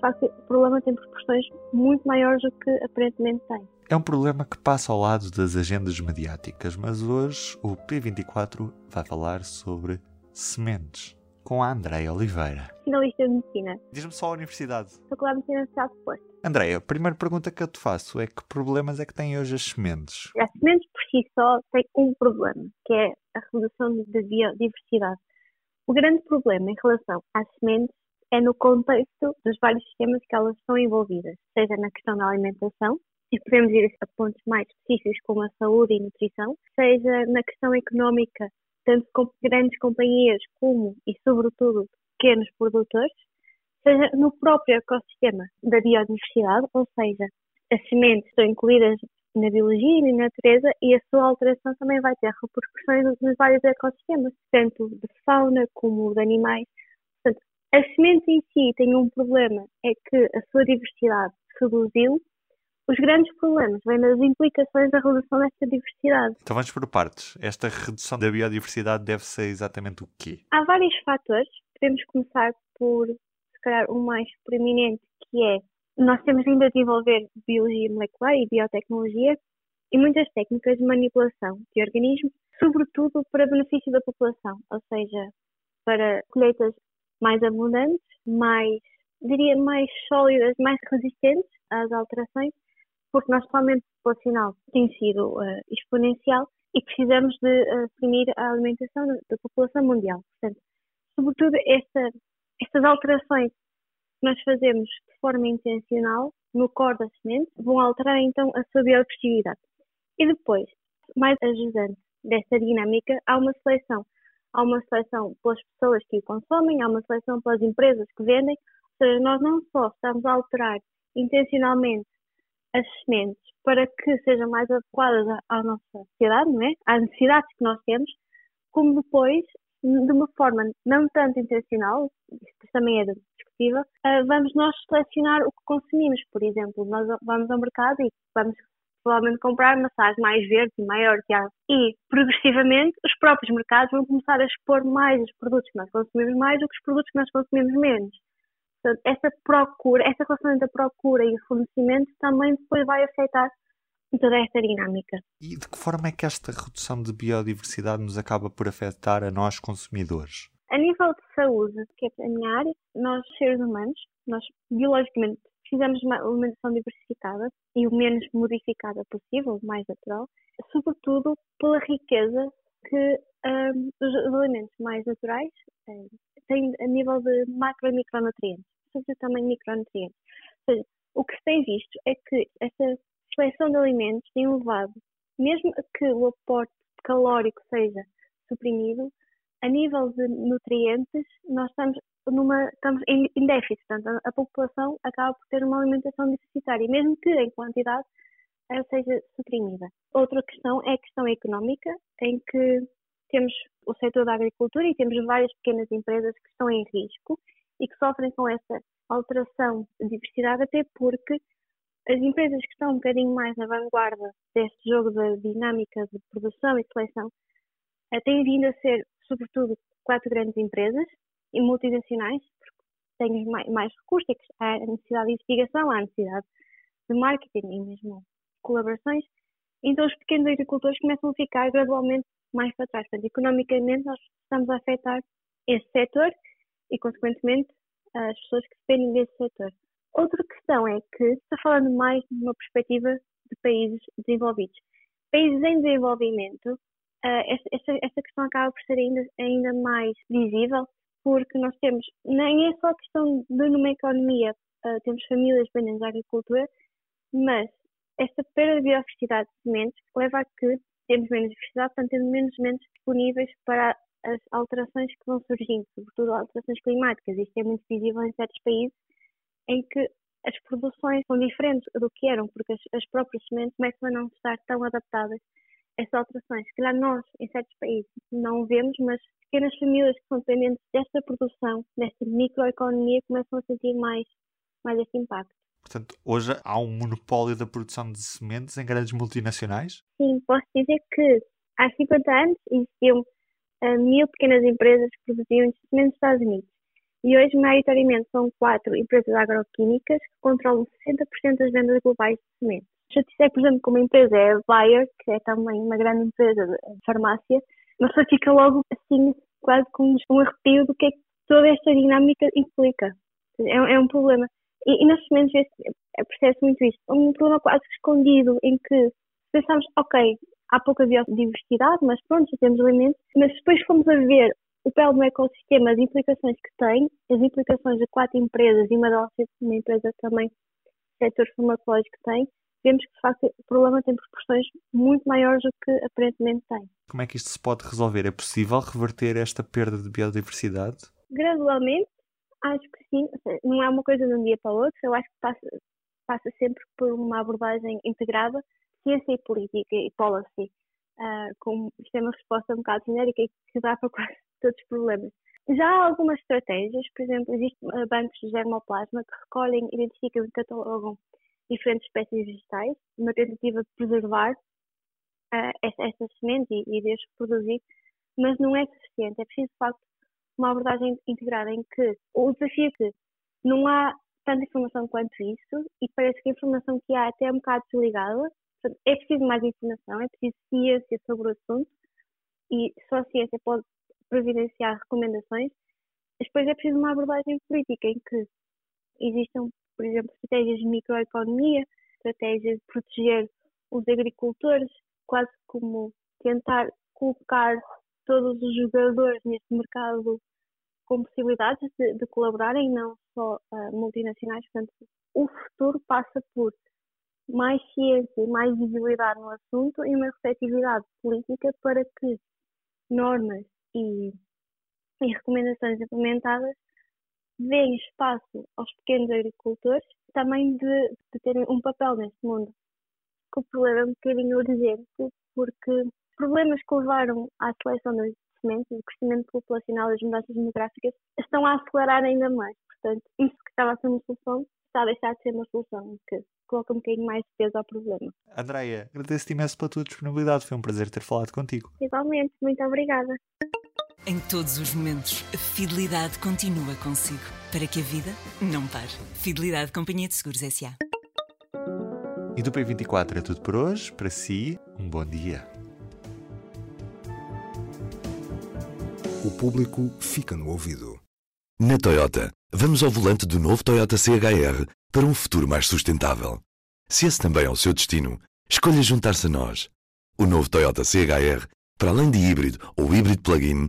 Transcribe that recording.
Facto, o problema tem proporções muito maiores do que aparentemente tem. É um problema que passa ao lado das agendas mediáticas, mas hoje o P24 vai falar sobre sementes com a Andréia Oliveira. Finalista de Medicina. Diz-me só a universidade. Faculdade de Medicina Social de Porto. Andréia, a primeira pergunta que eu te faço é que problemas é que têm hoje as sementes? As sementes por si só têm um problema, que é a redução da biodiversidade. O grande problema em relação às sementes é no contexto dos vários sistemas que elas estão envolvidas, seja na questão da alimentação, e podemos ir a pontos mais específicos como a saúde e nutrição, seja na questão económica, tanto com grandes companhias como e sobretudo pequenos produtores, seja no próprio ecossistema da biodiversidade, ou seja, as sementes estão incluídas na biologia e na natureza e a sua alteração também vai ter repercussões nos vários ecossistemas, tanto de fauna como de animais. As sementes em si têm um problema, é que a sua diversidade reduziu. Os grandes problemas vêm das implicações da redução desta diversidade. Então vamos por partes. Esta redução da biodiversidade deve ser exatamente o quê? Há vários fatores. Podemos começar por se calhar o mais preeminente, que é nós temos vindo a desenvolver biologia molecular e biotecnologia e muitas técnicas de manipulação de organismos, sobretudo para benefício da população, ou seja, para colheitas mais abundantes, mais, diria, mais sólidas, mais resistentes às alterações, porque nosso aumento populacional tem sido uh, exponencial e precisamos de assumir a alimentação da população mundial. Portanto, sobretudo esta estas alterações que nós fazemos de forma intencional no core da semente vão alterar então a sua biodiversidade. E depois, mais ajudante desta dinâmica, há uma seleção. Há uma seleção pelas pessoas que o consomem, há uma seleção pelas empresas que vendem. Ou seja, nós não só estamos a alterar intencionalmente as sementes para que sejam mais adequadas à nossa sociedade, não é? às necessidades que nós temos, como depois de uma forma não tanto intencional, isso também é discutível, uh, vamos nós selecionar o que consumimos. Por exemplo, nós vamos ao mercado e vamos provavelmente comprar maçãs mais verdes e maiores e progressivamente os próprios mercados vão começar a expor mais os produtos que nós consumimos mais do que os produtos que nós consumimos menos. Portanto, essa procura, essa relação entre a procura e o fornecimento também depois vai afetar toda esta dinâmica. E de que forma é que esta redução de biodiversidade nos acaba por afetar a nós consumidores? A nível de saúde, que é a minha área, nós seres humanos, nós biologicamente precisamos de uma alimentação diversificada e o menos modificada possível, o mais natural, sobretudo pela riqueza que um, os alimentos mais naturais um, têm a nível de macro e micronutrientes, sobretudo também micronutrientes. Ou seja, o que se tem visto é que esta seleção de alimentos tem levado, mesmo que o aporte calórico seja suprimido, a nível de nutrientes, nós estamos, numa, estamos em, em déficit. Portanto, a, população acaba por ter uma alimentação deficitária, mesmo que em quantidade ela seja suprimida. Outra questão é a questão económica, em que temos o setor da agricultura e temos várias pequenas empresas que estão em risco e que sofrem com essa alteração de diversidade, até porque as empresas que estão um bocadinho mais na vanguarda deste jogo da dinâmica de produção e seleção eh, têm vindo a ser, sobretudo, quatro grandes empresas e multinacionais, porque têm mais, recursos, há necessidade de investigação, há necessidade de marketing e mesmo colaborações. Então, os pequenos agricultores começam a ficar gradualmente mais para trás. Portanto, economicamente, nós estamos a afetar esse setor e, consequentemente, as pessoas que dependem desse setor. Outra questão é que está falando mais de uma perspectiva de países desenvolvidos. Países em desenvolvimento, uh, esta, esta, questão acaba por ser ainda, ainda mais visível, porque nós temos, nem é só a questão de numa economia, uh, temos famílias dependentes da agricultura, mas esta perda de biodiversidade de sementes leva a que temos menos diversidade, portanto temos menos sementes disponíveis para as alterações que vão surgindo, sobretudo alterações climáticas. Isto é muito visível em certos países em que as produções são diferentes do que eram, porque as, as próprias sementes começam a não estar tão adaptadas essas alterações. Se calhar nós, em certos países, não vemos, mas pequenas famílias que são dependentes desta produção, desta microeconomia, começam a sentir mais, mais este impacto. Portanto, hoje há um monopólio da produção de sementes em grandes multinacionais? Sim, posso dizer que há 50 anos existiam uh, mil pequenas empresas que produziam sementes nos Estados Unidos. E hoje, maioritariamente, são quatro empresas agroquímicas que controlam 60% das vendas globais de sementes. Se eu disser, por exemplo, que uma empresa é a Bayer, que é também uma grande empresa de farmácia, uma pessoa fica logo assim, quase com um arrepio do que é que toda esta dinâmica implica. É, é um problema. E, e nas sementes percebe muito isto. Um problema quase escondido em que pensamos, ok, há pouca biodiversidade, mas pronto, já temos alimentos, mas depois fomos a ver o papel do ecossistema, as implicações que tem, as implicações de quatro empresas e uma delas uma empresa também setor farmacológico tem, vemos que de facto o problema tem proporções muito maiores do que aparentemente tem. Como é que isto se pode resolver? É possível reverter esta perda de biodiversidade? Gradualmente, acho que sim. Não é uma coisa de um dia para o outro, eu acho que passa, passa sempre por uma abordagem integrada, ciência e política e policy, uh, com isto é uma resposta um bocado genérica e que dá para quase todos os problemas. Já há algumas estratégias, por exemplo, existem uh, bancos de germoplasma que recolhem, identificam e catalogam diferentes espécies vegetais, uma tentativa de preservar uh, estas sementes e, e de as produzir, mas não é suficiente. É preciso, de facto, uma abordagem integrada em que o desafio é que não há tanta informação quanto isso e parece que a informação que há até é um bocado desligada. É preciso mais informação, é preciso ciência sobre o assunto e só a ciência pode providenciar recomendações. Depois é preciso uma abordagem política em que existam, por exemplo, estratégias de microeconomia, estratégias de proteger os agricultores, quase como tentar colocar todos os jogadores neste mercado com possibilidades de, de colaborarem, não só uh, multinacionais. Portanto, o futuro passa por mais ciência e mais visibilidade no assunto e uma receptividade política para que normas e, e recomendações implementadas deem espaço aos pequenos agricultores também de, de terem um papel neste mundo. Que o problema é um bocadinho urgente, porque problemas que levaram à seleção das sementes, o crescimento populacional, as mudanças demográficas, estão a acelerar ainda mais. Portanto, isso que estava a ser uma solução está a deixar de ser uma solução, que coloca um bocadinho mais peso ao problema. Andreia, agradeço-te imenso pela tua disponibilidade. Foi um prazer ter falado contigo. Igualmente, muito obrigada. Em todos os momentos, a fidelidade continua consigo, para que a vida não pare. Fidelidade Companhia de Seguros S.A. E do P24 é tudo por hoje. Para si, um bom dia. O público fica no ouvido. Na Toyota, vamos ao volante do novo Toyota CHR para um futuro mais sustentável. Se esse também é o seu destino, escolha juntar-se a nós. O novo Toyota CHR, para além de híbrido ou híbrido plug-in,